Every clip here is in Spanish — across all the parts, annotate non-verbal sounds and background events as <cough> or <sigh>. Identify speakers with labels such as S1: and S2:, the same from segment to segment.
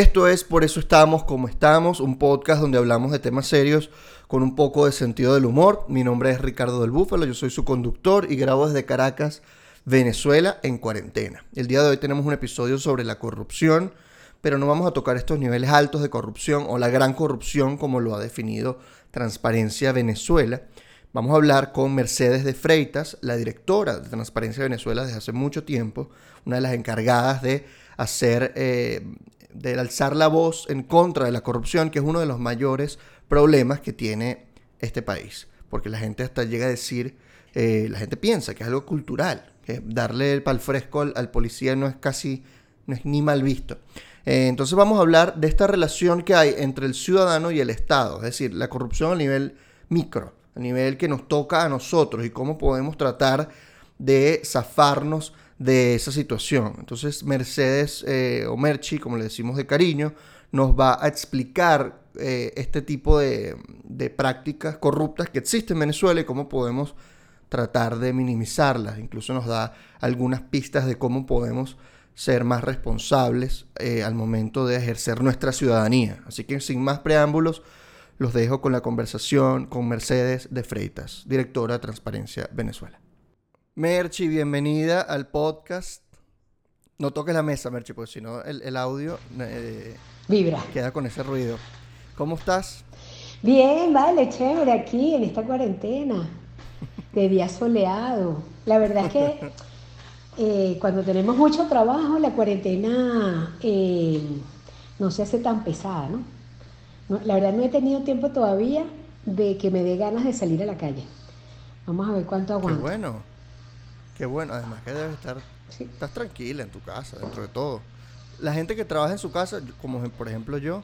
S1: Esto es Por eso estamos como estamos, un podcast donde hablamos de temas serios con un poco de sentido del humor. Mi nombre es Ricardo del Búfalo, yo soy su conductor y grabo desde Caracas, Venezuela, en cuarentena. El día de hoy tenemos un episodio sobre la corrupción, pero no vamos a tocar estos niveles altos de corrupción o la gran corrupción como lo ha definido Transparencia Venezuela. Vamos a hablar con Mercedes de Freitas, la directora de Transparencia Venezuela desde hace mucho tiempo, una de las encargadas de hacer eh, de alzar la voz en contra de la corrupción, que es uno de los mayores problemas que tiene este país. Porque la gente hasta llega a decir, eh, la gente piensa que es algo cultural, que darle el pal fresco al, policía no es casi, no es ni mal visto. Eh, entonces vamos a hablar de esta relación que hay entre el ciudadano y el Estado, es decir, la corrupción a nivel micro, a nivel que nos toca a nosotros y cómo podemos tratar de zafarnos de esa situación. Entonces Mercedes eh, o Merchi, como le decimos de cariño, nos va a explicar eh, este tipo de, prácticas corruptas que existen en Venezuela y cómo podemos tratar de minimizarlas. Incluso nos da algunas pistas de cómo podemos ser más responsables eh, al momento de ejercer nuestra ciudadanía. Así que sin más preámbulos, los dejo con la conversación con Mercedes de Freitas, directora de Transparencia Venezuela. Merchi, bienvenida al podcast. No toques la mesa, Merchi, porque si no el, audio
S2: eh, vibra.
S1: Queda con ese ruido. ¿Cómo estás?
S2: Bien, vale, chévere, aquí en esta cuarentena, de día soleado. La verdad es que <laughs> eh, cuando tenemos mucho trabajo, la cuarentena eh, no se hace tan pesada, ¿no? La verdad no he tenido tiempo todavía de que me dé ganas de salir a la calle. Vamos a ver cuánto aguanto.
S1: Qué bueno. Qué bueno, además que debes estar, estás tranquila en tu casa, dentro de todo. La gente que trabaja en su casa, como por ejemplo yo,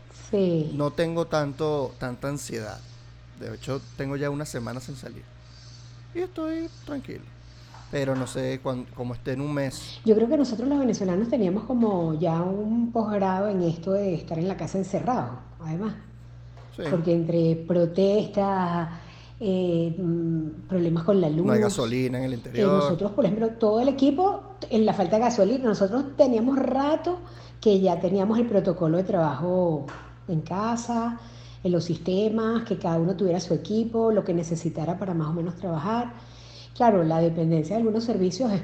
S1: no tengo tanto, tanta ansiedad. De hecho, tengo ya unas semanas sin salir. Y estoy tranquilo. Pero no sé cómo esté en un mes.
S2: Yo creo que nosotros los venezolanos teníamos como ya un posgrado en esto de estar en la casa encerrado, además. Porque entre protestas, eh, mm, problemas con la luz.
S1: No hay gasolina en el interior.
S2: nosotros, por ejemplo, todo el equipo, en la falta de gasolina, nosotros teníamos rato que ya teníamos el protocolo de trabajo en casa, en los sistemas, que cada uno tuviera su equipo, lo que necesitara para más o menos trabajar. Claro, la dependencia de algunos servicios es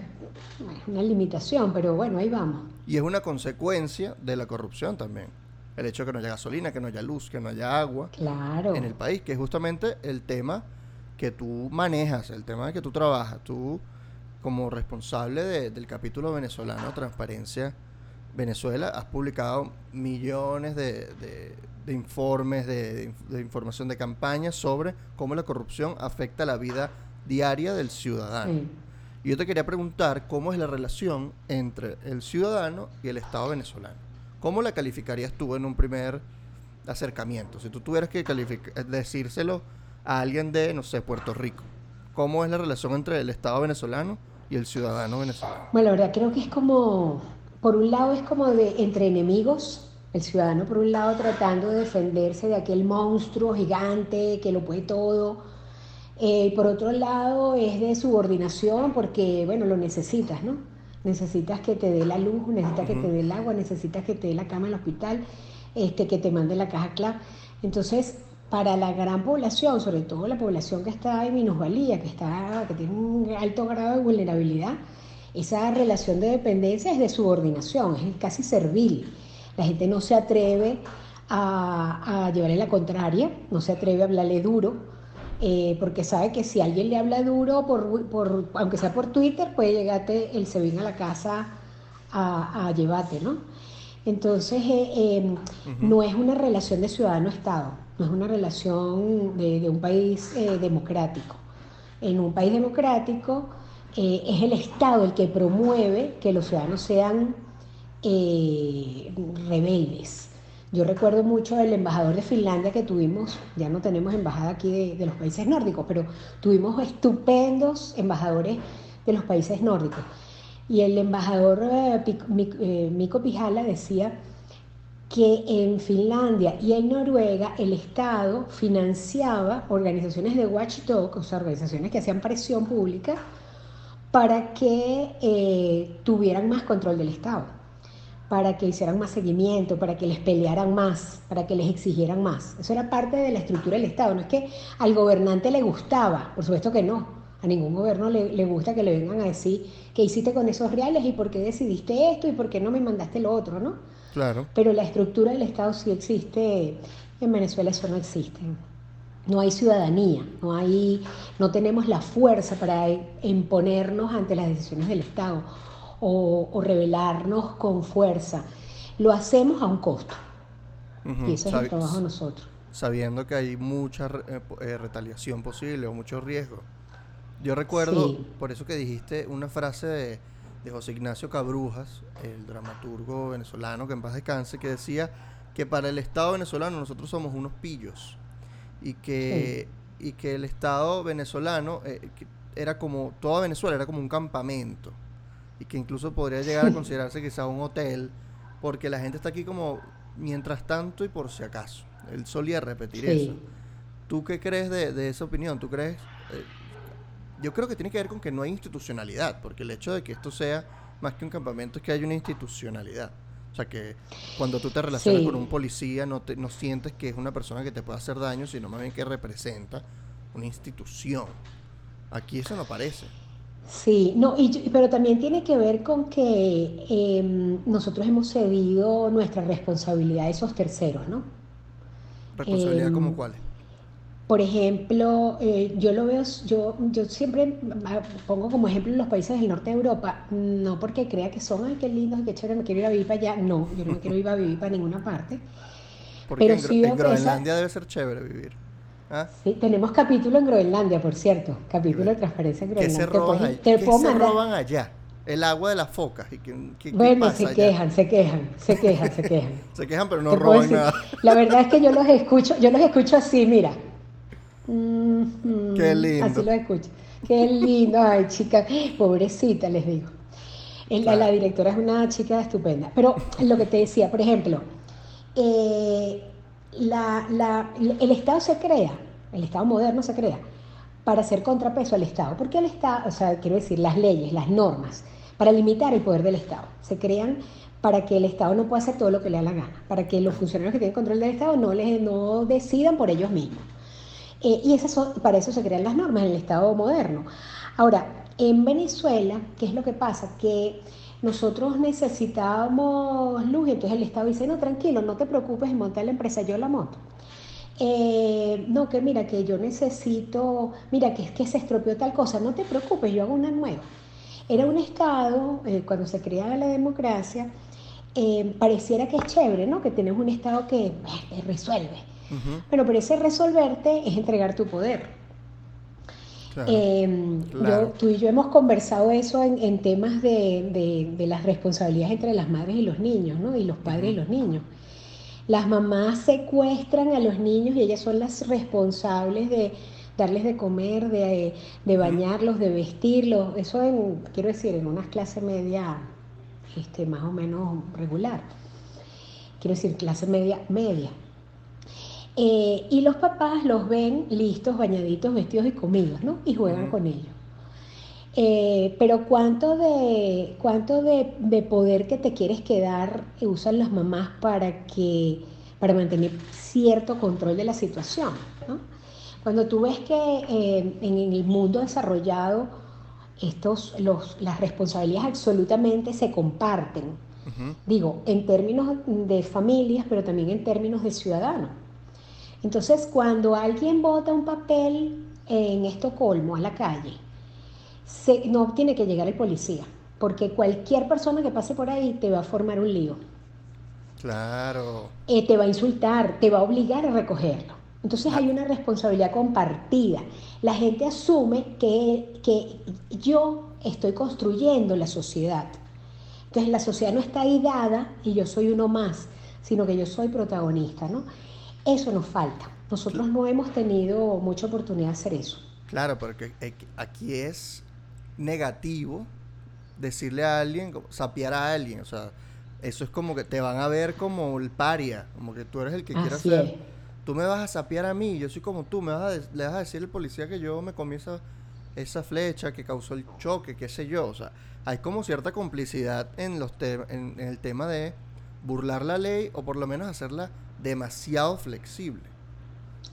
S2: una limitación, pero bueno, ahí vamos.
S1: Y es una consecuencia de la corrupción también el hecho de que no haya gasolina, que no haya luz, que no haya agua en el país, que es justamente el tema que tú manejas, el tema de que tú trabajas, tú como responsable del capítulo venezolano Transparencia Venezuela, has publicado millones de, informes, de, información de campaña sobre cómo la corrupción afecta la vida diaria del ciudadano. Y yo te quería preguntar cómo es la relación entre el ciudadano y el Estado venezolano. ¿Cómo la calificarías tú en un primer acercamiento? Si tú tuvieras que decírselo a alguien de, no sé, Puerto Rico, ¿cómo es la relación entre el Estado venezolano y el ciudadano venezolano?
S2: Bueno, la verdad creo que es como, por un lado es como de entre enemigos, el ciudadano por un lado tratando de defenderse de aquel monstruo gigante que lo puede todo. Eh, por otro lado es de subordinación porque, bueno, lo necesitas, ¿no? necesitas que te dé la luz, necesitas que te dé el agua, necesitas que te dé la cama en el hospital, este, que te mande la caja clave. Entonces, para la gran población, sobre todo la población que está en minusvalía, que, está, que tiene un alto grado de vulnerabilidad, esa relación de dependencia es de subordinación, es casi servil. La gente no se atreve a, llevarle la contraria, no se atreve a hablarle duro, eh, porque sabe que si alguien le habla duro, por, aunque sea por Twitter, puede llegarte el SEBIN a la casa a, llevarte, ¿no? Entonces, eh, em, no es una relación de ciudadano-estado, no es una relación de, un país eh, democrático. En un país democrático es el Estado el que promueve que los ciudadanos sean rebeldes yo recuerdo mucho el embajador de Finlandia que tuvimos, ya no tenemos embajada aquí de, los países nórdicos, pero tuvimos estupendos embajadores de los países nórdicos. Y el embajador eh, eh, Pijala decía que en Finlandia y en Noruega el Estado financiaba organizaciones de watchdog, o sea, organizaciones que hacían presión pública, para que eh, tuvieran más control del Estado para que hicieran más seguimiento, para que les pelearan más, para que les exigieran más. Eso era parte de la estructura del Estado. No es que al gobernante le gustaba, por supuesto que no. A ningún gobierno le, le gusta que le vengan a decir qué hiciste con esos reales y por qué decidiste esto y por qué no me mandaste lo otro, ¿no?
S1: Claro.
S2: Pero la estructura del Estado sí existe. En Venezuela eso no existe. No hay ciudadanía, no, hay, no tenemos la fuerza para imponernos ante las decisiones del Estado o, rebelarnos con fuerza. Lo hacemos a un costo. Y eso es el trabajo de nosotros.
S1: Sabiendo que hay mucha eh, eh, retaliación posible o mucho riesgo. Yo recuerdo, por eso que dijiste una frase de, de, José Ignacio Cabrujas, el dramaturgo venezolano que en paz descanse, que decía que para el Estado venezolano nosotros somos unos pillos y que, y que el Estado venezolano eh, era como, toda Venezuela era como un campamento y que incluso podría llegar a <laughs> considerarse quizá un hotel, porque la gente está aquí como mientras tanto y por si acaso. Él solía repetir eso. ¿Tú qué crees de, esa opinión? ¿Tú crees? Eh, yo creo que tiene que ver con que no hay institucionalidad, porque el hecho de que esto sea más que un campamento es que hay una institucionalidad. O sea, que cuando tú te relacionas con un policía no, te, no sientes que es una persona que te puede hacer daño, sino más bien que representa una institución. Aquí eso no parece.
S2: Sí, no, y, pero también tiene que ver con que em, nosotros hemos cedido nuestra responsabilidad a esos terceros, ¿no?
S1: ¿Responsabilidad como em, cuál?
S2: Por ejemplo, eh, yo lo veo, yo, yo siempre pongo como ejemplo los países del norte de Europa, no porque crea que son, ay, qué lindos, qué chévere, me quiero ir a vivir para allá. No, yo no me quiero ir a vivir para ninguna parte.
S1: Porque pero en, sí en Groenlandia debe ser chévere vivir.
S2: ¿Ah? Sí, tenemos capítulo en Groenlandia, por cierto. Capítulo de transparencia en Groenlandia.
S1: ¿Qué se roban, ¿Qué se roban allá? El agua de las focas.
S2: bueno, se quejan, se quejan, se quejan, se <laughs> quejan.
S1: se quejan, pero no roban nada.
S2: La verdad es que yo los escucho, yo los escucho así, mira.
S1: Qué lindo.
S2: Así los escucho. Qué lindo. Ay, chica, pobrecita, les digo. La, la directora es una chica estupenda. Pero lo que te decía, por ejemplo, eh, la, el Estado se crea, el Estado moderno se crea para hacer contrapeso al Estado. Porque el Estado, o sea, quiero decir, las leyes, las normas, para limitar el poder del Estado, se crean para que el Estado no pueda hacer todo lo que le da la gana, para que los funcionarios que tienen control del Estado no, les, no decidan por ellos mismos. Eh, y esas para eso se crean las normas en el Estado moderno. Ahora, en Venezuela, ¿qué es lo que pasa? Que nosotros necesitábamos luz, entonces el Estado dice, no, tranquilo, no te preocupes en montar la empresa, yo la monto. Eh, no, que mira, que yo necesito, mira, que es que se estropeó tal cosa, no te preocupes, yo hago una nueva. Era un Estado, eh, cuando se creaba la democracia, eh, pareciera que es chévere, ¿no? Que tenemos un Estado que resuelve. Bueno, pero ese resolverte es entregar tu poder. Em, tú y yo hemos conversado eso en, temas de, las responsabilidades entre las madres y los niños, ¿no? Y los padres y los niños. Las mamás secuestran a los niños y ellas son las responsables de darles de comer, de, bañarlos, de vestirlos. Eso en, quiero decir, en una clase media este, más o menos regular. Quiero decir, clase media, media. Eh, y los papás los ven listos, bañaditos, vestidos y comidos, ¿no? Y juegan con ellos. Eh, pero cuánto de cuánto de, poder que te quieres quedar usan las mamás para que para mantener cierto control de la situación. ¿no? Cuando tú ves que eh, en el mundo desarrollado estos, los, las responsabilidades absolutamente se comparten, digo, en términos de familias, pero también en términos de ciudadanos. Entonces, cuando alguien bota un papel en Estocolmo a la calle, no tiene que llegar el policía, porque cualquier persona que pase por ahí te va a formar un lío.
S1: Claro.
S2: Eh, te va a insultar, te va a obligar a recogerlo. Entonces hay una responsabilidad compartida. La gente asume que, que yo estoy construyendo la sociedad. Entonces la sociedad no está ahí dada y yo soy uno más, sino que yo soy protagonista, ¿no? Eso nos falta. Nosotros no hemos tenido mucha oportunidad de hacer eso.
S1: Claro, porque aquí es negativo decirle a alguien, sapear a alguien, o sea, eso es como que te van a ver como el paria, como que tú eres el que quiere hacer. Tú me vas a sapear a mí, yo soy como tú, me vas a le vas a decir al policía que yo me comí esa, flecha que causó el choque, qué sé yo, o sea, hay como cierta complicidad en los en el tema de burlar la ley o por lo menos hacerla demasiado flexible.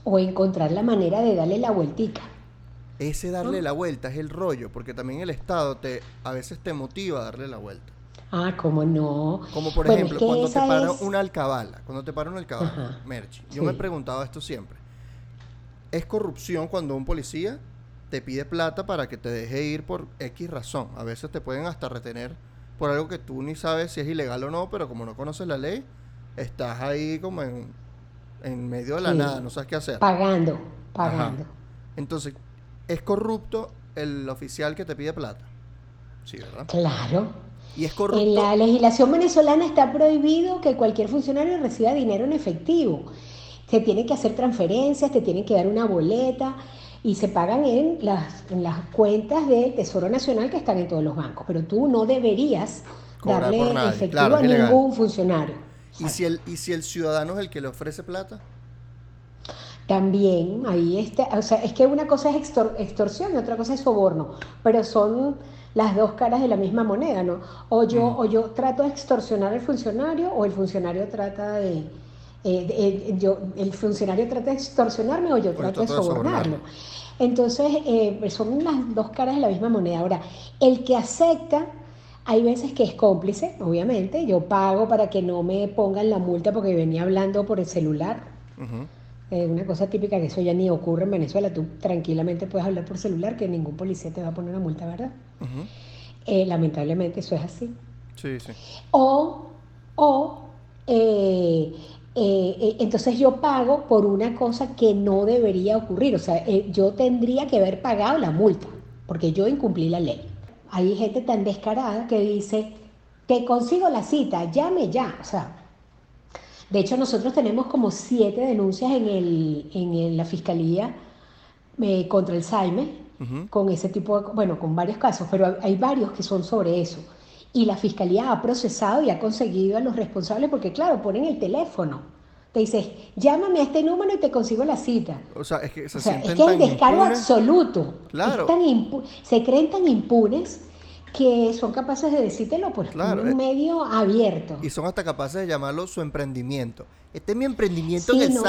S2: O encontrar la manera de darle la vueltica.
S1: Ese darle la vuelta es el rollo, porque también el Estado te a veces te motiva a darle la vuelta.
S2: Ah, ¿cómo no?
S1: Como por ejemplo, cuando te para una alcabala, cuando te para una alcabala, Merchi. Yo me he preguntado esto siempre. ¿Es corrupción cuando un policía te pide plata para que te deje ir por X razón? A veces te pueden hasta retener por algo que tú ni sabes si es ilegal o no, pero como no conoces la ley, estás ahí como en, medio de la nada, no sabes qué hacer.
S2: Pagando, pagando.
S1: Entonces, ¿es corrupto el oficial que te pide plata?
S2: Sí, ¿verdad? Claro.
S1: Y es corrupto.
S2: En la legislación venezolana está prohibido que cualquier funcionario reciba dinero en efectivo. Se tiene que hacer transferencias, te tienen que dar una boleta y se pagan en las, las cuentas del Tesoro Nacional que están en todos los bancos. Pero tú no deberías darle efectivo a ningún funcionario.
S1: ¿Y si, el, ¿Y si el ciudadano es el que le ofrece plata?
S2: También, ahí está, o sea, es que una cosa es extorsión y otra cosa es soborno, pero son las dos caras de la misma moneda, ¿no? O yo, o yo trato de extorsionar al funcionario o el funcionario trata de, eh, eh, yo, el funcionario trata de extorsionarme o yo trato de sobornarlo. Entonces, eh, son las dos caras de la misma moneda. Ahora, el que acepta, hay veces que es cómplice, obviamente. Yo pago para que no me pongan la multa porque venía hablando por el celular. una cosa típica que eso ya ni ocurre en Venezuela. Tú tranquilamente puedes hablar por celular que ningún policía te va a poner una multa, ¿verdad? Eh, lamentablemente eso es así.
S1: Sí, sí.
S2: O, o eh, eh, entonces yo pago por una cosa que no debería ocurrir. O sea, yo tendría que haber pagado la multa, porque yo incumplí la ley. Hay gente tan descarada que dice, te consigo la cita, llame ya. O sea, de hecho nosotros tenemos como siete denuncias en, el, en la fiscalía contra el SAIME con ese tipo de, bueno, con varios casos, pero hay varios que son sobre eso. Y la fiscalía ha procesado y ha conseguido a los responsables porque, claro, ponen el teléfono. Te dices, llámame a este número y te consigo la cita.
S1: O sea, es que, se
S2: o sea, es que hay descargo absoluto.
S1: Claro.
S2: se creen tan impunes que son capaces de decírtelo por un eh. medio abierto.
S1: Y son hasta capaces de llamarlo su emprendimiento. Este es mi emprendimiento en el no,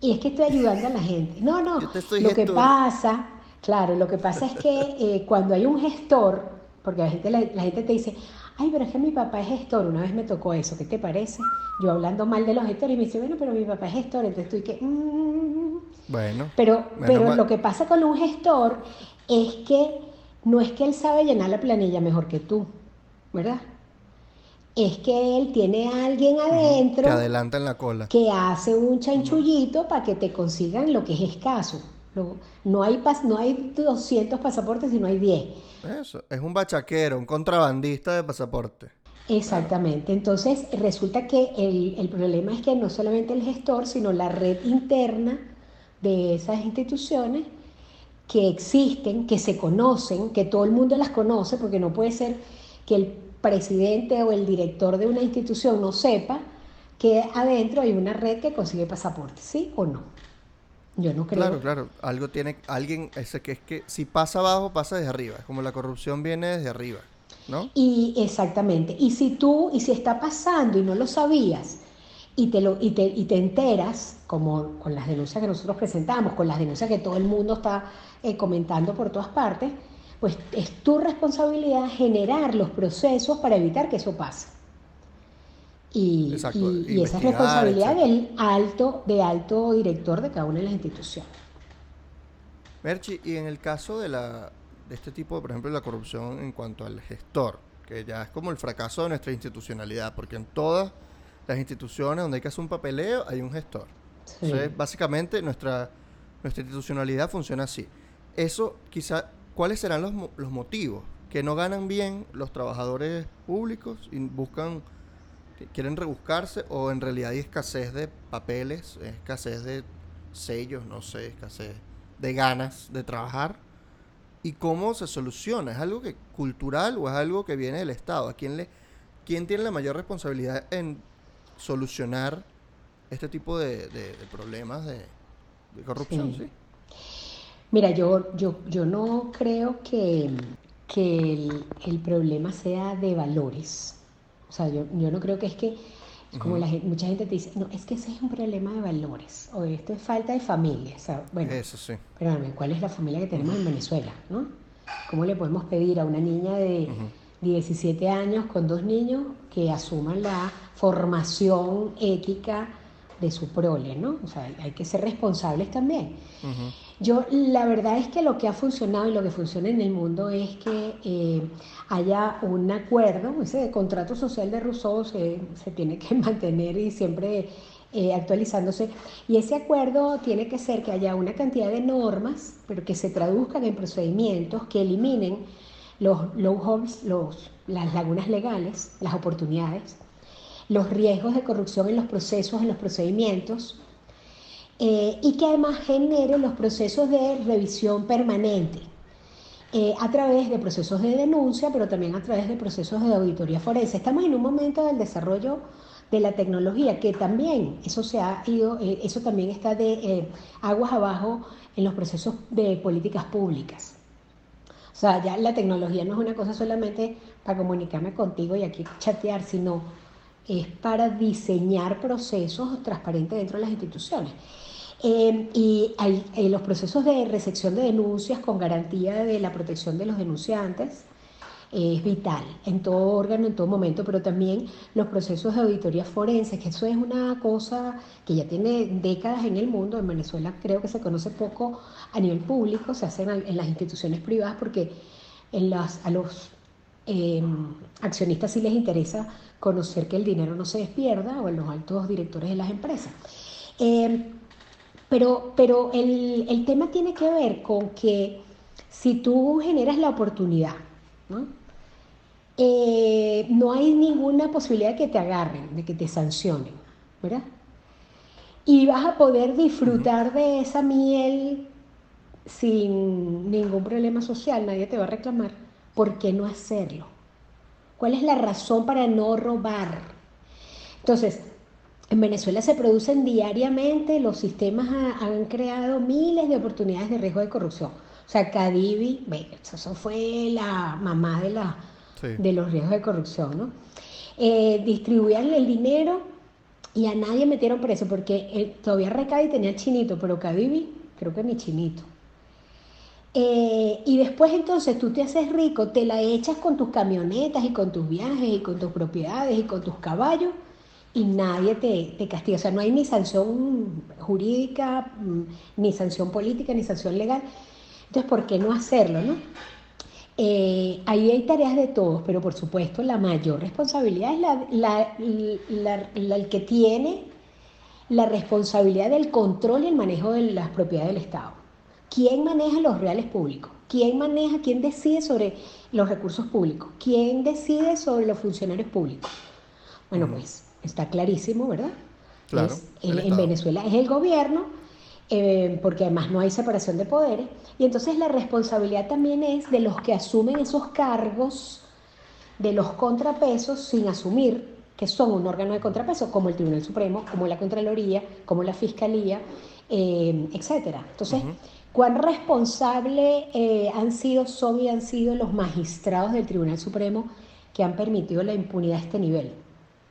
S2: Y es que estoy ayudando a la gente. No, no. lo que pasa Claro, lo que pasa es que eh, cuando hay un gestor, porque la gente, la, gente te dice, ay, pero es que mi papá es gestor, una vez me tocó eso, ¿qué te parece? Yo hablando mal de los gestores y me dice, bueno, pero mi papá es gestor, entonces tú y que...
S1: Mm". bueno.
S2: Pero, pero lo que pasa con un gestor es que no es que él sabe llenar la planilla mejor que tú, ¿verdad? Es que él tiene a alguien adentro...
S1: Que adelanta en la cola.
S2: Que hace un chanchullito para que te consigan lo que es escaso. No hay, no hay 200 pasaportes, sino hay 10.
S1: Eso, es un bachaquero, un contrabandista de pasaporte.
S2: Exactamente. Entonces, resulta que el, el, problema es que no solamente el gestor, sino la red interna de esas instituciones que existen, que se conocen, que todo el mundo las conoce, porque no puede ser que el presidente o el director de una institución no sepa que adentro hay una red que consigue pasaportes, ¿sí o no? Yo no creo.
S1: Claro, claro. Algo tiene, alguien, ese que es que si pasa abajo, pasa desde arriba. Es como la corrupción viene desde arriba, ¿no?
S2: Y exactamente. Y si tú, y si está pasando y no lo sabías, y te, lo, y te, y te enteras, como con las denuncias que nosotros presentamos, con las denuncias que todo el mundo está eh, comentando por todas partes, pues es tu responsabilidad generar los procesos para evitar que eso pase. Y, esa es responsabilidad del alto, de alto director de cada una de las instituciones.
S1: Merchi, y en el caso de, la, de este tipo, por ejemplo, de la corrupción en cuanto al gestor, que ya es como el fracaso de nuestra institucionalidad, porque en todas las instituciones donde hay que hacer un papeleo hay un gestor. Entonces, básicamente nuestra, nuestra institucionalidad funciona así. Eso, quizá, ¿cuáles serán los, los motivos? Que no ganan bien los trabajadores públicos y buscan quieren rebuscarse o en realidad hay escasez de papeles, escasez de sellos, no sé, escasez de ganas de trabajar. ¿Y cómo se soluciona? ¿Es algo que cultural o es algo que viene del Estado? ¿A quién, le, quién tiene la mayor responsabilidad en solucionar este tipo de, problemas de, corrupción? Sí.
S2: Mira, yo, yo, yo no creo que, que el, problema sea de valores sea, yo, yo no creo que es que, como la gente, mucha gente te dice, no, es que ese es un problema de valores, o esto es falta de familia. O sea, bueno,
S1: Eso sí.
S2: Espérame, ¿cuál es la familia que tenemos en Venezuela? ¿no? ¿Cómo le podemos pedir a una niña de 17 años con dos niños que asuman la formación ética de su prole? ¿no? O sea, hay que ser responsables también. Yo, la verdad es que lo que ha funcionado y lo que funciona en el mundo es que eh, haya un acuerdo, ese contrato social de Rousseau se, tiene que <laughs> mantener y siempre eh, actualizándose. Y ese acuerdo tiene que ser que haya una cantidad de normas, pero que se traduzcan en procedimientos que eliminen los loopholes, los, las lagunas legales, las oportunidades, los riesgos de corrupción en los procesos, en los procedimientos, eh, y que además genere los procesos de revisión permanente. eh, a través de procesos de denuncia, pero también a través de procesos de auditoría forense. Estamos en un momento del desarrollo de la tecnología, que también eso se ha ido, eh, eso también está de aguas abajo en los procesos de políticas públicas. O sea, ya la tecnología no es una cosa solamente para comunicarme contigo y aquí chatear, sino es para diseñar procesos transparentes dentro de las instituciones. Eh, y eh, los procesos de recepción de denuncias con garantía de la protección de los denunciantes eh, es vital en todo órgano, en todo momento, pero también los procesos de auditoría forense, que eso es una cosa que ya tiene décadas en el mundo. En Venezuela creo que se conoce poco a nivel público, se hacen en las instituciones privadas porque en las, a los eh, accionistas sí les interesa conocer que el dinero no se despierda o en los altos directores de las empresas. Eh, pero pero el, el, tema tiene que ver con que si tú generas la oportunidad, ¿no? Eh, no hay ninguna posibilidad de que te agarren, de que te sancionen, ¿verdad? Y vas a poder disfrutar de esa miel sin ningún problema social, nadie te va a reclamar. ¿Por qué no hacerlo? ¿Cuál es la razón para no robar? Entonces, en Venezuela se producen diariamente, los sistemas ha, han creado miles de oportunidades de riesgo de corrupción. O sea, Cadivi, bueno, eso fue la mamá de, la, sí. de los riesgos de corrupción, ¿no? Eh, distribuían el dinero y a nadie metieron preso porque eh, todavía Recadi tenía chinito, pero Cadivi creo que ni chinito. Eh, y después entonces tú te haces rico, te la echas con tus camionetas y con tus viajes y con tus propiedades y con tus caballos y nadie te, te, castiga. O sea, no hay ni sanción jurídica, ni sanción política, ni sanción legal. Entonces, ¿por qué no hacerlo? No? Eh, ahí hay tareas de todos, pero por supuesto la mayor responsabilidad es la, la, la, el que tiene la responsabilidad del control y el manejo de las propiedades del Estado. ¿Quién maneja los reales públicos? ¿Quién maneja, quién decide sobre los recursos públicos? ¿Quién decide sobre los funcionarios públicos? Bueno, pues está clarísimo, ¿verdad?
S1: Claro,
S2: es, en Venezuela es el gobierno, eh, porque además no hay separación de poderes, y entonces la responsabilidad también es de los que asumen esos cargos, de los contrapesos sin asumir que son un órgano de contrapeso, como el Tribunal Supremo, como la Contraloría, como la Fiscalía, eh, etcétera. Entonces, uh -huh. ¿cuán responsables eh, han sido, son y han sido los magistrados del Tribunal Supremo que han permitido la impunidad a este nivel?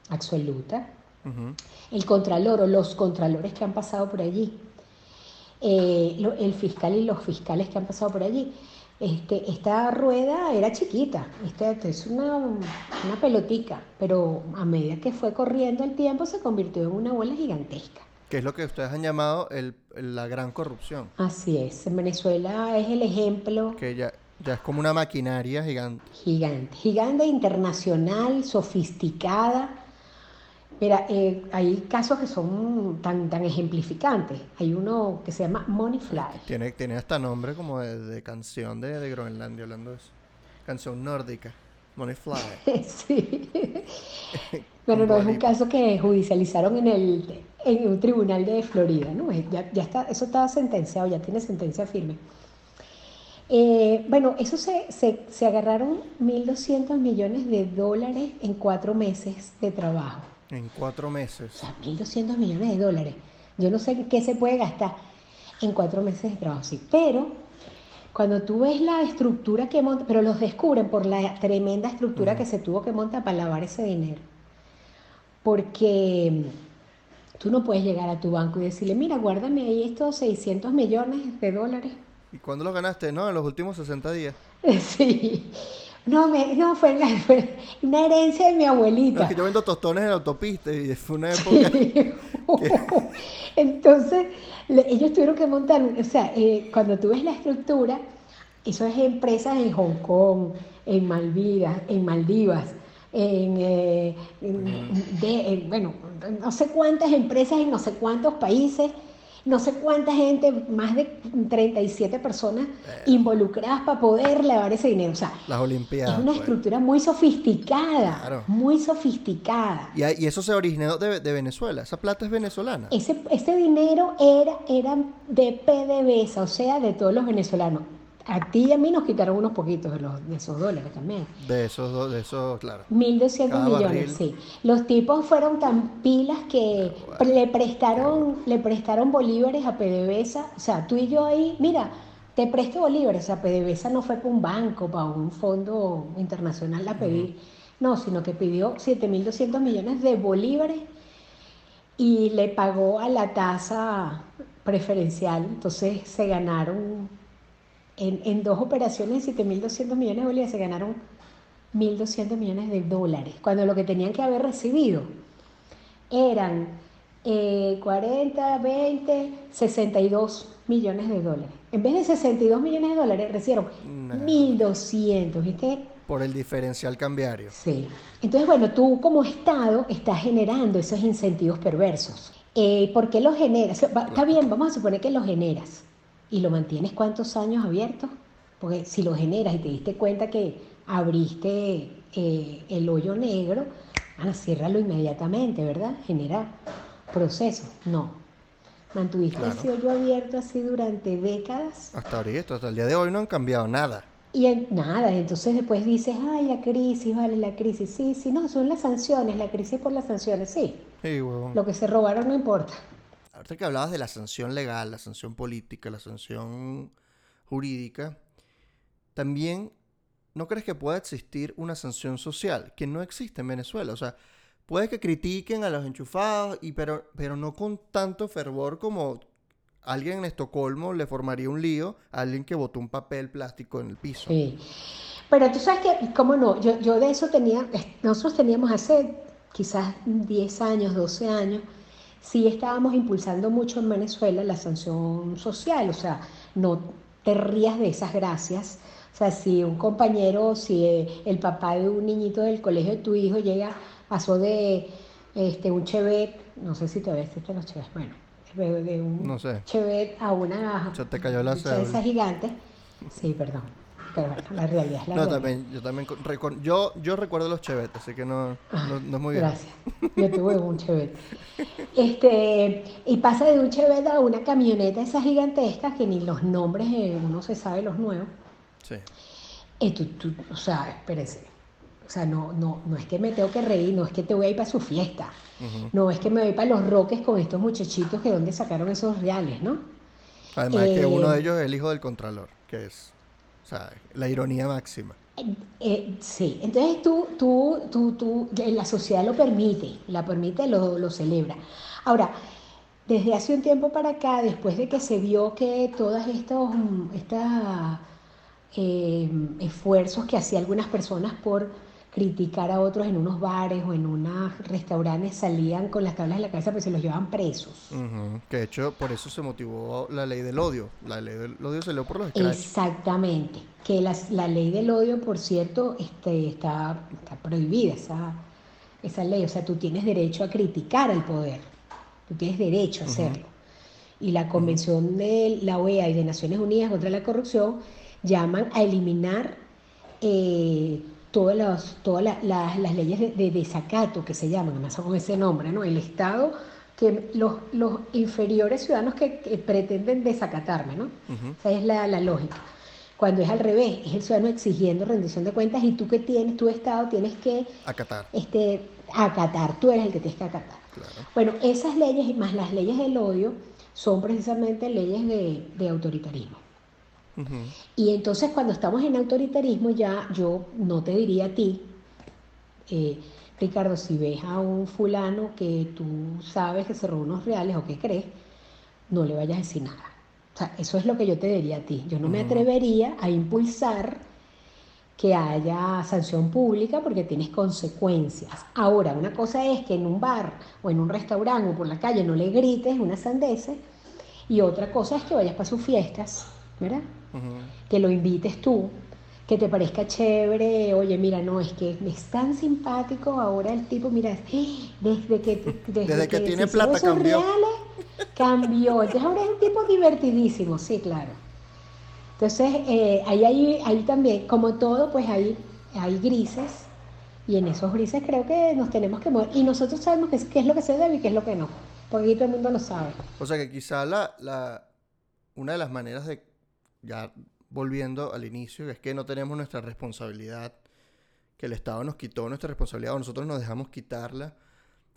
S2: Absoluta. Uh -huh. El contralor o los contralores que han pasado por allí, eh, lo, el fiscal y los fiscales que han pasado por allí. Este, esta rueda era chiquita, esta es una, una pelotica, pero a medida que fue corriendo el tiempo se convirtió en una bola gigantesca.
S1: Que es lo que ustedes han llamado el, la gran corrupción.
S2: Así es, en Venezuela es el ejemplo.
S1: Que ya, ya es como una maquinaria gigante.
S2: Gigante, gigante, internacional, sofisticada Mira, eh, hay casos que son tan, tan ejemplificantes. Hay uno que se llama Money Fly.
S1: Tiene, tiene hasta nombre como de, de canción de, de, Groenlandia, hablando de eso. Canción nórdica. Money Fly. <laughs>
S2: sí. <laughs> Pero no es un caso que judicializaron en, el, en un tribunal de Florida, ¿no? Ya, ya está, eso está sentenciado, ya tiene sentencia firme. Eh, bueno, eso se, se, se agarraron 1.200 millones de dólares en cuatro meses de trabajo.
S1: En cuatro meses.
S2: O sea, 1.200 millones de dólares. Yo no sé qué se puede gastar en cuatro meses de trabajo, sí. Pero Cuando tú ves la estructura que monta, pero los descubren por la tremenda estructura que se tuvo que montar para lavar ese dinero. Porque tú no puedes llegar a tu banco y decirle, mira, guárdame ahí estos 600 millones de dólares.
S1: ¿Y cuándo los ganaste? No, en los últimos 60 días. <laughs>
S2: Sí. No, me, no fue, fue una herencia de mi abuelita.
S1: No, es que yo vendo tostones en la autopista y fue una época.
S2: Sí. <laughs> Entonces, le- ellos tuvieron que montar, o sea, eh, cuando tú ves la estructura, eso es empresas en Hong Kong, en Malvidas, en Maldivas, en, eh, en- de- en, bueno, no sé cuántas empresas en no sé cuántos países, no sé cuánta gente, más de 37 personas involucradas para poder lavar ese dinero. O sea,
S1: Las
S2: es
S1: Olimpiadas.
S2: una
S1: pues.
S2: estructura muy sofisticada,
S1: Claro.
S2: muy sofisticada.
S1: Y, y eso se originó de, de Venezuela. Esa plata es venezolana.
S2: Ese, ese dinero era, era de PDVSA, o sea, de todos los venezolanos. A ti y a mí nos quitaron unos poquitos de, los, de esos dólares también.
S1: De esos dos, de esos, claro.
S2: 1.200
S1: Cada
S2: millones,
S1: barril.
S2: sí. Los tipos fueron tan pilas que le prestaron, le prestaron bolívares a PDVSA. O sea, tú y yo ahí, mira, te presto bolívares. O sea, PDVSA no fue para un banco, para un fondo internacional a pedir. No, sino que pidió 7.200 millones de bolívares y le pagó a la tasa preferencial. Entonces se ganaron, en, en dos operaciones de 7.200 millones de bolívares, se ganaron 1.200 millones de dólares, cuando lo que tenían que haber recibido eran eh, 40, 20, 62 millones de dólares. En vez de 62 millones de dólares, recibieron
S1: Nah.
S2: 1.200, ¿viste?
S1: Por el diferencial cambiario.
S2: Sí. Entonces, bueno, tú como Estado estás generando esos incentivos perversos. Eh, ¿Por qué los generas? O sea, va- Está bien, vamos a suponer que los generas y lo mantienes cuántos años abierto. Porque si lo generas y te diste cuenta que abriste eh, el hoyo negro, ah, ciérralo inmediatamente, ¿verdad? Genera proceso. No. Mantuviste
S1: Claro.
S2: ese hoyo abierto así durante décadas
S1: Hasta ahorita, hasta el día de hoy no han cambiado nada.
S2: y en- nada, entonces después dices, ay, la crisis, vale, la crisis. Sí, sí, no, son las sanciones, la crisis por las sanciones, sí.
S1: Sí, huevón.
S2: Lo que se robaron no importa.
S1: Ahorita que hablabas de la sanción legal, la sanción política, la sanción jurídica, también ¿no crees que pueda existir una sanción social que no existe en Venezuela? O sea, puede que critiquen a los enchufados, y, pero, pero no con tanto fervor como alguien en Estocolmo le formaría un lío a alguien que botó un papel plástico en el piso.
S2: Sí. Pero tú sabes que, ¿cómo no? Yo, yo de eso tenía, nosotros teníamos hace quizás 10 años, 12 años, sí estábamos impulsando mucho en Venezuela la sanción social, o sea, no te rías de esas gracias. O sea, si un compañero, si eh, el papá de un niñito del colegio de tu hijo llega, pasó de este, un chevet, no sé si todavía existen los chevets, bueno, de, un
S1: No sé.
S2: chevet a una
S1: Se te cayó la
S2: de
S1: cédula.
S2: esas gigantes. Sí, perdón. Pero bueno, la realidad es la
S1: No,
S2: realidad.
S1: también, yo también yo, yo recuerdo los chevetes, así que no,
S2: Ah,
S1: no, no es muy bien.
S2: Gracias. Yo tuve un Chevette. Este, y pasa de un Chevette a una camioneta esas gigantescas que ni los nombres eh, uno se sabe los nuevos.
S1: Sí.
S2: Y tú, tú, o sea, espérese. O sea, no, no, no es que me tengo que reír, no es que te voy a ir para su fiesta. No es que me voy para los roques con estos muchachitos que donde sacaron esos reales, ¿no?
S1: Además que
S2: Eh,
S1: uno de ellos es el hijo del contralor, que es, la ironía máxima.
S2: Eh, eh, sí, entonces tú, tú, tú, tú, eh, la sociedad lo permite, la permite, lo, celebra. Ahora, desde hace un tiempo para acá, después de que se vio que todos estos mm, estas, eh, esfuerzos que hacían algunas personas por criticar a otros en unos bares o en unos restaurantes salían con las tablas en la cabeza, pues se los llevaban presos.
S1: Ujú, Que de hecho por eso se motivó la ley del odio. La ley del odio salió por los scratch.
S2: Exactamente, que las- la, ley del odio, por cierto, este, está, está prohibida esa, esa ley. O sea, tú tienes derecho a criticar al poder, tú tienes derecho a hacerlo. Y la Convención de la OEA y de Naciones Unidas contra la Corrupción llaman a eliminar eh, todas, las, todas la- la- las leyes de, de desacato que se llaman, además con ese nombre, ¿no? El Estado, que los, los inferiores ciudadanos que, que pretenden desacatarme, ¿no? Esa es la, la lógica. Cuando es al revés, es el ciudadano exigiendo rendición de cuentas y tú que tienes, tu Estado, tienes que
S1: Acatar,
S2: este, acatar, tú eres el que tienes que acatar.
S1: claro.
S2: Bueno, esas leyes, más las leyes del odio, son precisamente leyes de, de autoritarismo. Y entonces cuando estamos en autoritarismo ya yo no te diría a ti, eh, Ricardo, si ves a un fulano que tú sabes que se robó unos reales o que crees, no le vayas a decir nada. O sea, eso es lo que yo te diría a ti. Yo no me atrevería a impulsar que haya sanción pública porque tienes consecuencias. Ahora, una cosa es que en un bar o en un restaurante o por la calle no le grites una sandese y otra cosa es que vayas para sus fiestas, ¿verdad? Que lo invites tú, que te parezca chévere, oye, mira, no, es que es tan simpático ahora el tipo, mira, desde que... <laughs>
S1: Desde, que, tiene plata cambió.
S2: cambió, entonces ahora es un tipo divertidísimo, sí, claro. Entonces, eh, ahí, ahí, también, como todo, pues hay, hay grises, y en esos grises creo que nos tenemos que mover, y nosotros sabemos qué es, qué es lo que se debe y qué es lo que no, porque ahí todo el mundo lo sabe.
S1: O sea que quizá la, la, una de las maneras de, ya volviendo al inicio, es que no tenemos nuestra responsabilidad, que el Estado nos quitó nuestra responsabilidad o nosotros nos dejamos quitarla.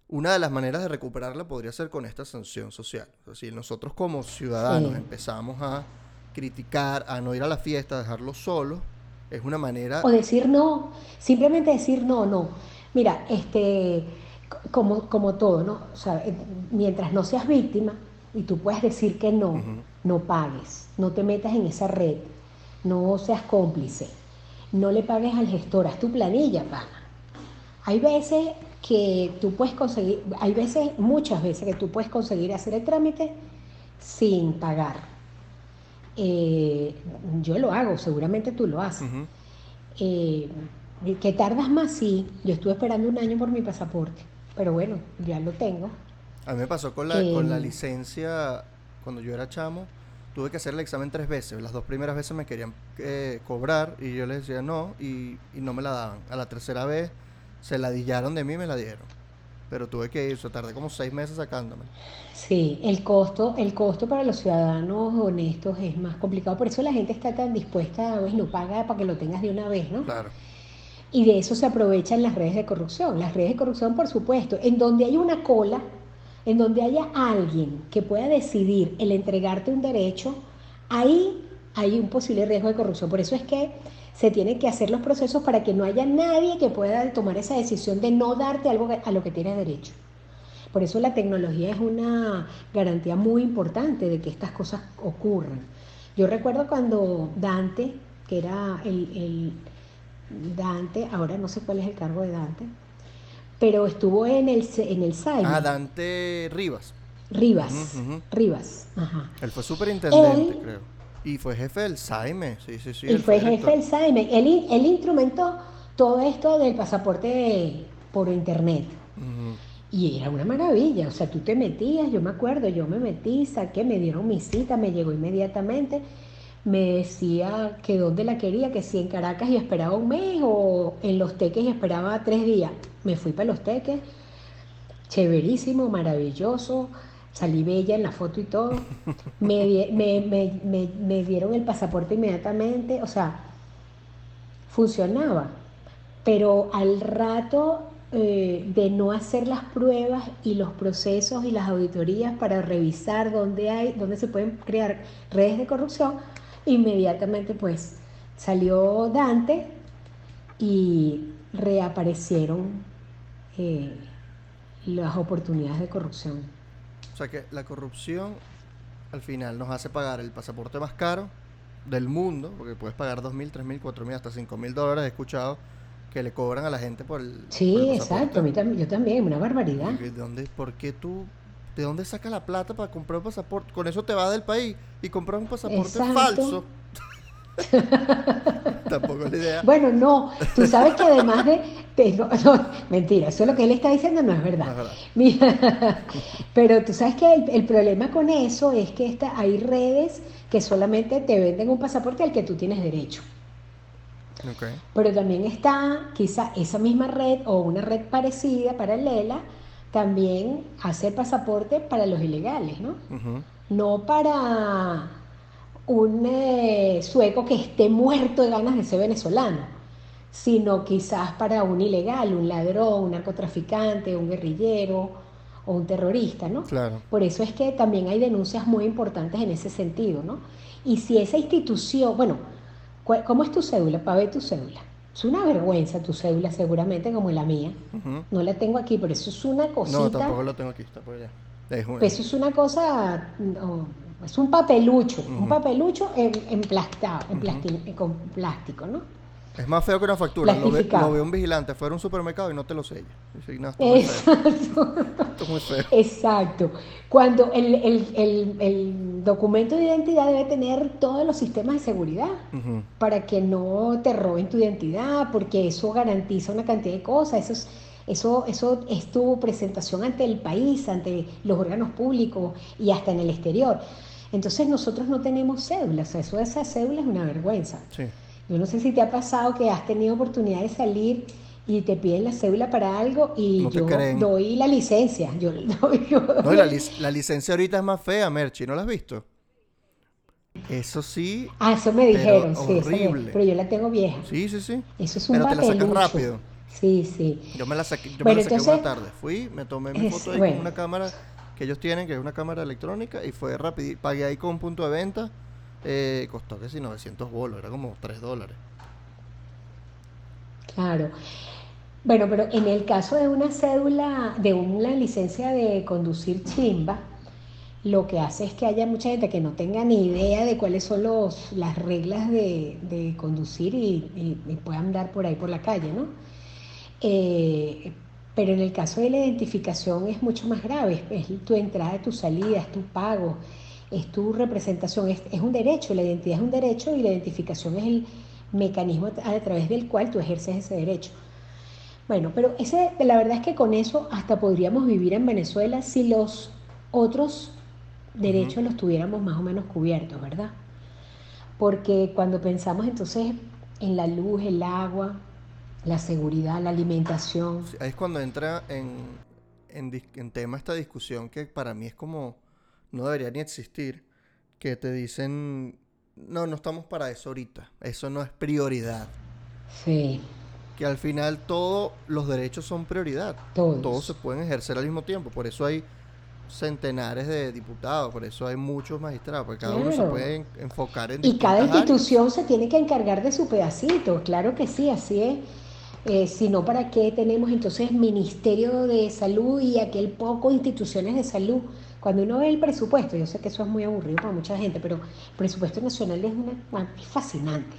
S1: Una de las maneras de recuperarla podría ser con esta sanción social. O sea, si nosotros como ciudadanos empezamos a criticar, a no ir a la fiesta, a dejarlo solo, es una manera...
S2: O decir no, simplemente decir no, no. Mira, este, como, como todo, ¿no? O sea, eh, mientras no seas víctima y tú puedes decir que no, no pagues, no te metas en esa red, no seas cómplice, no le pagues al gestor, haz tu planilla, pana. Hay veces que tú puedes conseguir, hay veces, muchas veces que tú puedes conseguir hacer el trámite sin pagar eh, yo lo hago, seguramente tú lo haces. Eh, que tardas más, sí. Yo estuve esperando un año por mi pasaporte, pero bueno, ya lo tengo.
S1: A mí me pasó con la, con la licencia, cuando yo era chamo, tuve que hacer el examen tres veces. Las dos primeras veces me querían eh, cobrar y yo les decía no y, y, no me la daban. A la tercera vez se la dillaron de mí y me la dieron pero tuve que ir, o tardé como seis meses sacándome.
S2: Sí, el costo, el costo para los ciudadanos honestos es más complicado, por eso la gente está tan dispuesta, a no paga para que lo tengas de una vez, ¿no?
S1: Claro.
S2: Y de eso se aprovechan las redes de corrupción. Las redes de corrupción, por supuesto, en donde hay una cola, en donde haya alguien que pueda decidir el entregarte un derecho, ahí hay un posible riesgo de corrupción. Por eso es que se tienen que hacer los procesos para que no haya nadie que pueda tomar esa decisión de no darte algo a lo que tienes derecho. Por eso la tecnología es una garantía muy importante de que estas cosas ocurran. Yo recuerdo cuando Dante, que era el, Dante, ahora no sé cuál es el cargo de Dante, pero estuvo en el, en el
S1: Ah, Dante Rivas.
S2: Rivas, Rivas, ajá.
S1: Él fue superintendente, creo. Y fue jefe del Saime, sí, sí, sí.
S2: Y fue jefe del Saime. Él, él, instrumentó todo esto del pasaporte por internet. Y era una maravilla, o sea, tú te metías, yo me acuerdo, yo me metí, saqué, me dieron mi cita, me llegó inmediatamente, me decía que dónde la quería, que si en Caracas y esperaba un mes o en Los Teques y esperaba tres días. Me fui para Los Teques, chéverísimo, maravilloso, salí bella en la foto y todo. <laughs> Me, me, dieron el pasaporte inmediatamente, o sea, funcionaba. Pero al rato eh, de no hacer las pruebas y los procesos y las auditorías para revisar dónde hay, dónde se pueden crear redes de corrupción, inmediatamente pues salió Dante y reaparecieron eh, las oportunidades de corrupción.
S1: O sea que la corrupción al final nos hace pagar el pasaporte más caro del mundo, porque puedes pagar 2.000, 3.000, 4.000, hasta 5.000 dólares, he escuchado que le cobran a la gente por el
S2: Sí, exacto, a mí yo también, una barbaridad.
S1: ¿De dónde, ¿Por qué tú, de dónde sacas la plata para comprar un pasaporte? Con eso te vas del país y compras un pasaporte falso. <laughs> Tampoco es la idea.
S2: Bueno, no, tú sabes que además de... <laughs> mentira, eso lo que él está diciendo no es verdad. <laughs> pero tú sabes que el, problema con eso es que está, hay redes que solamente te venden un pasaporte al que tú tienes derecho. Pero también está quizá esa misma red o una red parecida, paralela, también hace pasaporte para los ilegales, ¿no? No para un eh, sueco que esté muerto de ganas de ser venezolano, sino quizás para un ilegal, un ladrón, un narcotraficante, un guerrillero o un terrorista, ¿no?
S1: Claro.
S2: Por eso es que también hay denuncias muy importantes en ese sentido, ¿no? Y si esa institución, bueno, ¿cómo es tu cédula? Para ver tu cédula. Es una vergüenza tu cédula seguramente como la mía. No la tengo aquí, pero eso es una cosita.
S1: No, tampoco lo tengo aquí, está por allá. Es
S2: Eso es una cosa, no, es un papelucho, un papelucho en, emplastado, en plasti- con plástico, ¿no?
S1: Es más feo que una factura. Lo ve, lo ve un vigilante fuera a un supermercado y no te lo sella. Dice, "No, esto es muy feo,
S2: Exacto,
S1: esto es muy feo".
S2: exacto. Cuando el, el- el- el documento de identidad debe tener todos los sistemas de seguridad para que no te roben tu identidad, porque eso garantiza una cantidad de cosas. Eso es, eso, eso es tu presentación ante el país, ante los órganos públicos y hasta en el exterior. Entonces nosotros no tenemos cédulas, eso de esa cédula es una vergüenza.
S1: Sí.
S2: Yo no sé si te ha pasado que has tenido oportunidad de salir y te piden la cédula para algo y
S1: No
S2: yo doy la licencia. Yo, <laughs> doy- yo
S1: No, y la,
S2: doy-
S1: lic- la licencia ahorita es más fea, Merchi, ¿no la has visto? Eso sí,
S2: Ah, eso me
S1: Pero
S2: dijeron, sí, eso me-
S1: horrible.
S2: pero yo la tengo vieja.
S1: sí, sí, sí.
S2: Eso es un
S1: Pero te la
S2: papelucho.
S1: rápido.
S2: Sí, sí.
S1: Yo me la saqué, yo
S2: Bueno,
S1: me la saqué
S2: entonces-
S1: una tarde. Fui, me tomé mi
S2: Es-
S1: foto ahí
S2: bueno.
S1: con una cámara que ellos tienen, que es una cámara electrónica, y fue rápido. Pagué ahí con punto de venta. Eh, costó que si 900 bolos, era como 3 dólares.
S2: Claro. Bueno, pero en el caso de una cédula, de una licencia de conducir chimba, lo que hace es que haya mucha gente que no tenga ni idea de cuáles son los, las reglas de, de conducir y, y- y puedan andar por ahí por la calle, ¿no? Eh, pero en el caso de la identificación es mucho más grave, es, tu entrada, tu salida, es tu pago, es tu representación, es, es un derecho, la identidad es un derecho y la identificación es el mecanismo a, a través del cual tú ejerces ese derecho. Bueno, pero ese, la verdad es que con eso hasta podríamos vivir en Venezuela si los otros derechos los tuviéramos más o menos cubiertos, ¿verdad? Porque cuando pensamos entonces en la luz, el agua, la seguridad, la alimentación,
S1: Ahí es cuando entra en, en, en tema esta discusión que para mí es como no debería ni existir, que te dicen, no, no estamos para eso ahorita, eso no es prioridad.
S2: sí,
S1: Que al final todos los derechos son prioridad,
S2: todos.
S1: todos se pueden ejercer al mismo tiempo, por eso hay centenares de diputados, por eso hay muchos magistrados, porque cada uno se puede en- enfocar en
S2: Y cada
S1: áreas.
S2: institución se tiene que encargar de su pedacito, claro que sí, así es. Eh, si no, ¿para qué tenemos entonces Ministerio de Salud y aquel poco instituciones de salud? Cuando uno ve el presupuesto, yo sé que eso es muy aburrido para mucha gente, pero el presupuesto nacional es, una, bueno, es fascinante,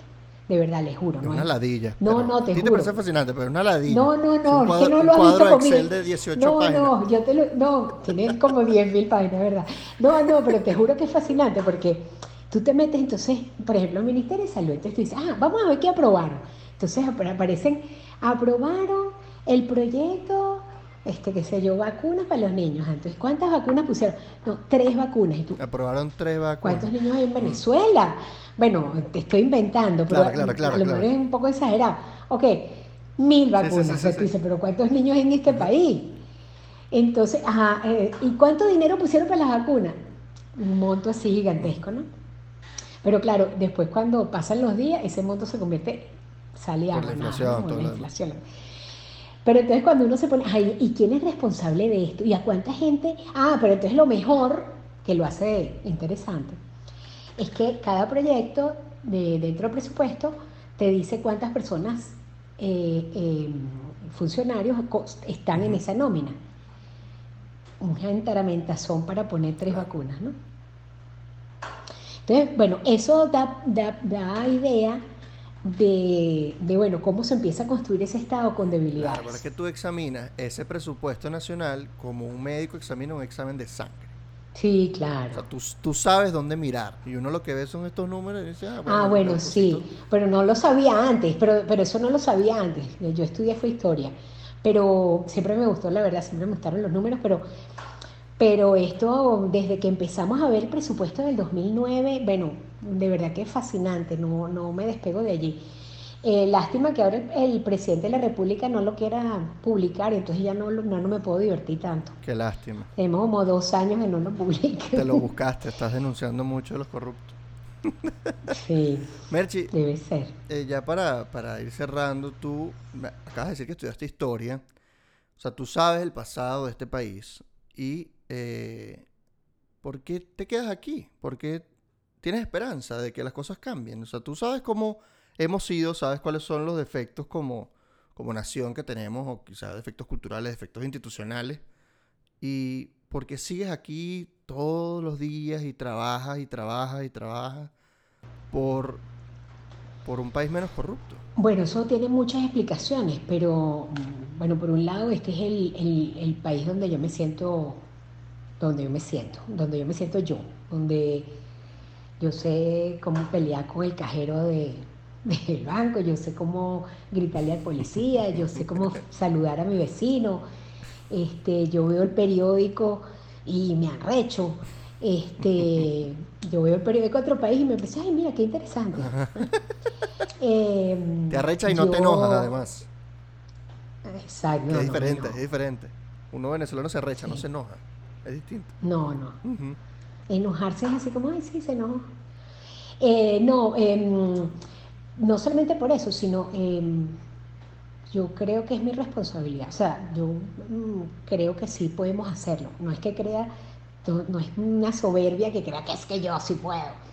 S2: de verdad, les juro. ¿no
S1: una
S2: es?
S1: ladilla.
S2: No, no, te
S1: te
S2: juro.
S1: parece fascinante, pero es una ladilla.
S2: No, no, no,
S1: cuadro,
S2: que no lo has visto
S1: de
S2: conmigo.
S1: Excel de 18
S2: no,
S1: páginas.
S2: no, yo te lo, no, tiene como 10.000 páginas, ¿verdad? No, no, pero te juro que es fascinante porque tú te metes entonces, por ejemplo, el Ministerio de Salud, entonces tú dices, ah, vamos a ver qué aprobaron. Entonces ap- aparecen, aprobaron el proyecto, este, qué sé yo, vacunas para los niños. Entonces, ¿cuántas vacunas pusieron? No, tres vacunas. Y tú,
S1: Aprobaron tres vacunas.
S2: ¿Cuántos niños hay en Venezuela? Bueno, te estoy inventando, pero
S1: Claro, claro, claro,
S2: a lo mejor es un poco exagerado. Ok, mil
S1: sí,
S2: vacunas.
S1: sí,
S2: o sea,
S1: sí,
S2: tú
S1: sí.
S2: dices, pero ¿cuántos niños hay en este país? Entonces, ajá, eh, ¿y cuánto dinero pusieron para las vacunas? Un monto así gigantesco, ¿no? Pero claro, después cuando pasan los días, ese monto se convierte, sale a
S1: la inflación,
S2: ¿no? Pero entonces cuando uno se pone, ay, ¿y quién es responsable de esto? ¿Y a cuánta gente? Ah, pero entonces lo mejor, que lo hace interesante, es que cada proyecto de, dentro del presupuesto te dice cuántas personas, eh, eh, funcionarios, están en esa nómina. Una enteramentazón para poner tres vacunas, ¿no? Entonces, bueno, eso da, da, da idea de, de, bueno, cómo se empieza a construir ese Estado con debilidades.
S1: Claro, es que tú examinas ese presupuesto nacional como un médico examina un examen de sangre.
S2: Sí,
S1: O
S2: claro.
S1: sea, tú, tú sabes dónde mirar. Y uno lo que ve son estos números y dice, ah,
S2: Ah,
S1: mira,
S2: bueno, sí, pero no lo sabía antes, pero, pero eso no lo sabía antes. Yo estudié fue historia, pero siempre me gustó, la verdad, siempre me gustaron los números, pero, pero esto, desde que empezamos a ver el presupuesto del 2009, bueno, de verdad que es fascinante, no, no me despego de allí. Eh, lástima que ahora el, el presidente de la República no lo quiera publicar, entonces ya no, no, no me puedo divertir tanto.
S1: Qué lástima.
S2: Tenemos como dos años que no lo publique.
S1: Te lo <laughs> buscaste, estás denunciando mucho a los corruptos. <laughs>
S2: Sí,
S1: Merchi,
S2: debe ser.
S1: eh, ya para, para ir cerrando, tú acabas de decir que estudiaste historia. O sea, tú sabes el pasado de este país y eh, ¿por qué te quedas aquí? ¿Por qué tienes esperanza de que las cosas cambien? O sea, tú sabes cómo hemos sido, sabes cuáles son los defectos como, como nación que tenemos, o quizás defectos culturales, defectos institucionales, y ¿por qué sigues aquí todos los días y trabajas y trabajas y trabajas por, por un país menos corrupto?
S2: Bueno, eso tiene muchas explicaciones, pero bueno, por un lado, este es el, el- el país donde yo me siento, donde yo me siento, donde yo me siento yo, donde yo sé cómo pelear con el cajero de, <laughs> del banco, yo sé cómo gritarle al policía, yo sé cómo <laughs> saludar a mi vecino, este, yo veo el periódico y me arrecho. Este, <laughs> yo veo el periódico de otro país y me empecé, ay, mira, qué interesante. Em,
S1: Te arrecha y no te enojas, además.
S2: Exacto. No,
S1: es
S2: no,
S1: diferente,
S2: no.
S1: es diferente. Uno venezolano se arrecha, no se enoja. Es distinto.
S2: No, no.
S1: Ujú.
S2: Enojarse es así como, ay, sí, se enojó. Eh, no, em, no solamente por eso, sino em, yo creo que es mi responsabilidad. O sea, yo mm, creo que sí podemos hacerlo. No es que crea, no, es una soberbia que crea que es que yo sí puedo.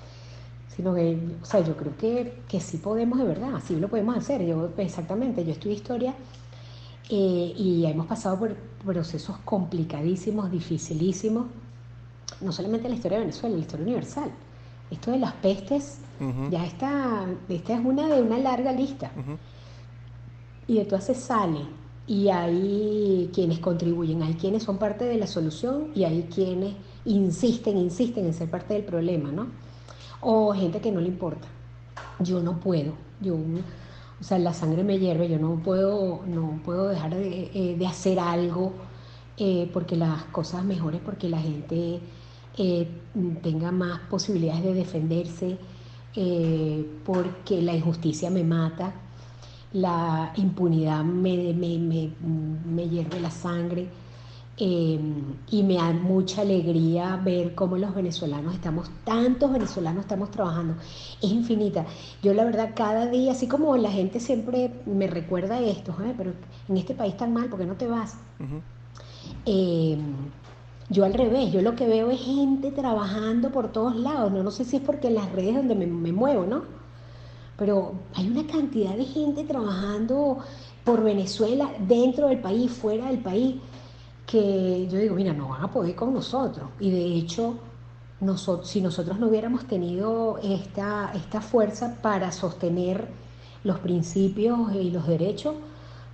S2: Sino que, o sea, yo creo que, que sí podemos de verdad, sí lo podemos hacer. Yo, exactamente, yo estudié historia eh, y hemos pasado por procesos complicadísimos, dificilísimos no solamente la historia de Venezuela, la historia universal. Esto de las pestes, ya está, esta es una de una larga lista. Y de todas se sale. Y hay quienes contribuyen, hay quienes son parte de la solución y hay quienes insisten, insisten en ser parte del problema, ¿no? O gente que no le importa. Yo no puedo. Yo, o sea, la sangre me hierve, yo no puedo, no puedo dejar de, eh, de hacer algo eh, porque las cosas mejoren, porque la gente eh, tenga más posibilidades de defenderse, eh, porque la injusticia me mata, la impunidad me, me, me, me hierve la sangre. eh, y me da mucha alegría ver cómo los venezolanos estamos, tantos venezolanos estamos trabajando. Es infinita. Yo la verdad cada día, así como la gente siempre me recuerda esto, "Ay, pero en este país tan mal, ¿por qué no te vas? Eh, yo al revés, yo lo que veo es gente trabajando por todos lados, no, no sé si es porque en las redes donde me, muevo, ¿no? Pero hay una cantidad de gente trabajando por Venezuela, dentro del país, fuera del país, que yo digo, mira, no van a poder con nosotros. Y de hecho, noso- si nosotros no hubiéramos tenido esta, esta fuerza para sostener los principios y los derechos,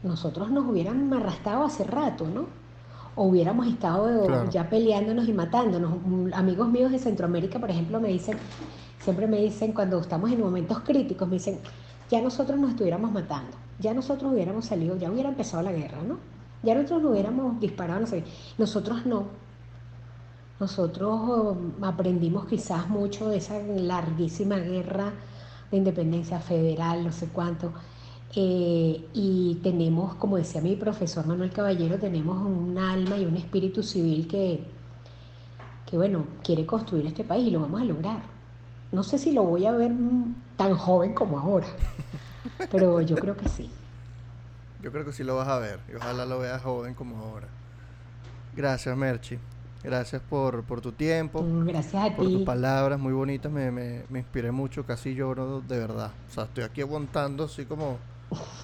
S2: nosotros nos hubieran arrastrado hace rato, ¿no? O hubiéramos estado
S1: Claro.
S2: ya peleándonos y matándonos. Mm, Amigos míos de Centroamérica, por ejemplo, me dicen, siempre me dicen cuando estamos en momentos críticos, me dicen, ya nosotros nos estuviéramos matando, ya nosotros hubiéramos salido, ya hubiera empezado la guerra, ¿no? Ya nosotros no hubiéramos disparado, no sé, nosotros no. Nosotros um, aprendimos quizás mucho de esa larguísima guerra de independencia federal, no sé cuánto. Eh, y tenemos, como decía mi profesor Manuel Caballero, tenemos un alma y un espíritu civil que, que, bueno, quiere construir este país y lo vamos a lograr. No sé si lo voy a ver tan joven como ahora, <laughs> pero yo creo que sí.
S1: Yo creo que sí lo vas a ver. Y ojalá lo veas joven como ahora. Gracias, Merchi. Gracias por, por tu tiempo,
S2: Mm, Gracias a
S1: por tus palabras muy bonitas. Me, me, me inspiré mucho, casi lloro de verdad. O sea, estoy aquí aguantando así como...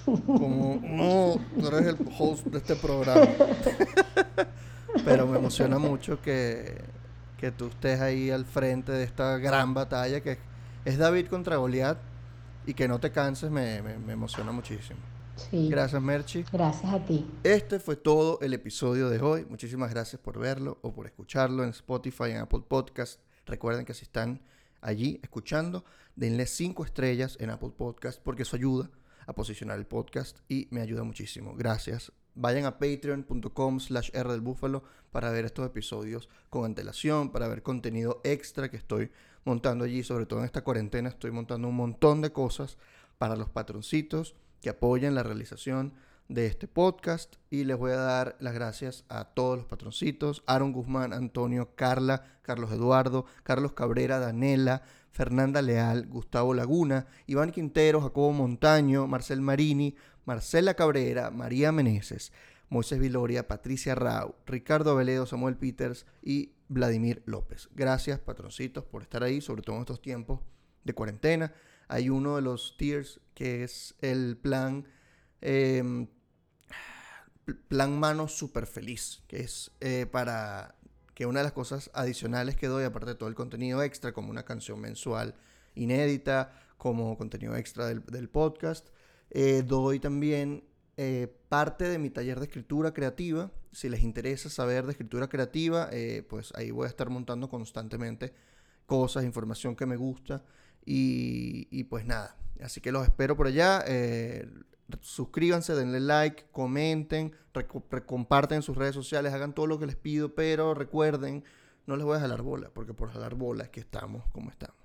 S1: Como, no, tú eres el host de este programa. <laughs> Pero me emociona mucho que, que tú estés ahí al frente de esta gran batalla que es David contra Goliat y que no te canses me, me- me emociona muchísimo.
S2: Sí,
S1: Gracias, Merchi.
S2: gracias a ti.
S1: Este fue todo el episodio de hoy. Muchísimas gracias por verlo o por escucharlo en Spotify, en Apple Podcast. Recuerden que si están allí escuchando, denle cinco estrellas en Apple Podcast porque eso ayuda a posicionar el podcast y me ayuda muchísimo. Gracias. Vayan a patreon.com slash R del Búfalo para ver estos episodios con antelación, para ver contenido extra que estoy montando allí. Sobre todo en esta cuarentena estoy montando un montón de cosas para los patroncitos que apoyan la realización de este podcast y les voy a dar las gracias a todos los patroncitos, Aaron Guzmán, Antonio, Carla, Carlos Eduardo, Carlos Cabrera, Danela, Fernanda Leal, Gustavo Laguna, Iván Quintero, Jacobo Montaño, Marcel Marini, Marcela Cabrera, María Meneses, Moisés Viloria, Patricia Rau, Ricardo Aveledo, Samuel Peters y Vladimir López. Gracias, patroncitos, por estar ahí, sobre todo en estos tiempos de cuarentena. Hay uno de los tiers que es el plan, em, plan mano super feliz, que es eh, para que una de las cosas adicionales que doy, aparte de todo el contenido extra, como una canción mensual inédita, como contenido extra del, podcast, eh, doy también eh, parte de mi taller de escritura creativa. Si les interesa saber de escritura creativa, pues ahí voy a estar montando constantemente cosas, información que me gusta. Y, pues nada, así que los espero por allá. Suscríbanse, denle like, comenten, comparten en sus redes sociales, hagan todo lo que les pido, pero recuerden, no les voy a jalar bola, porque por jalar bola es que estamos como estamos.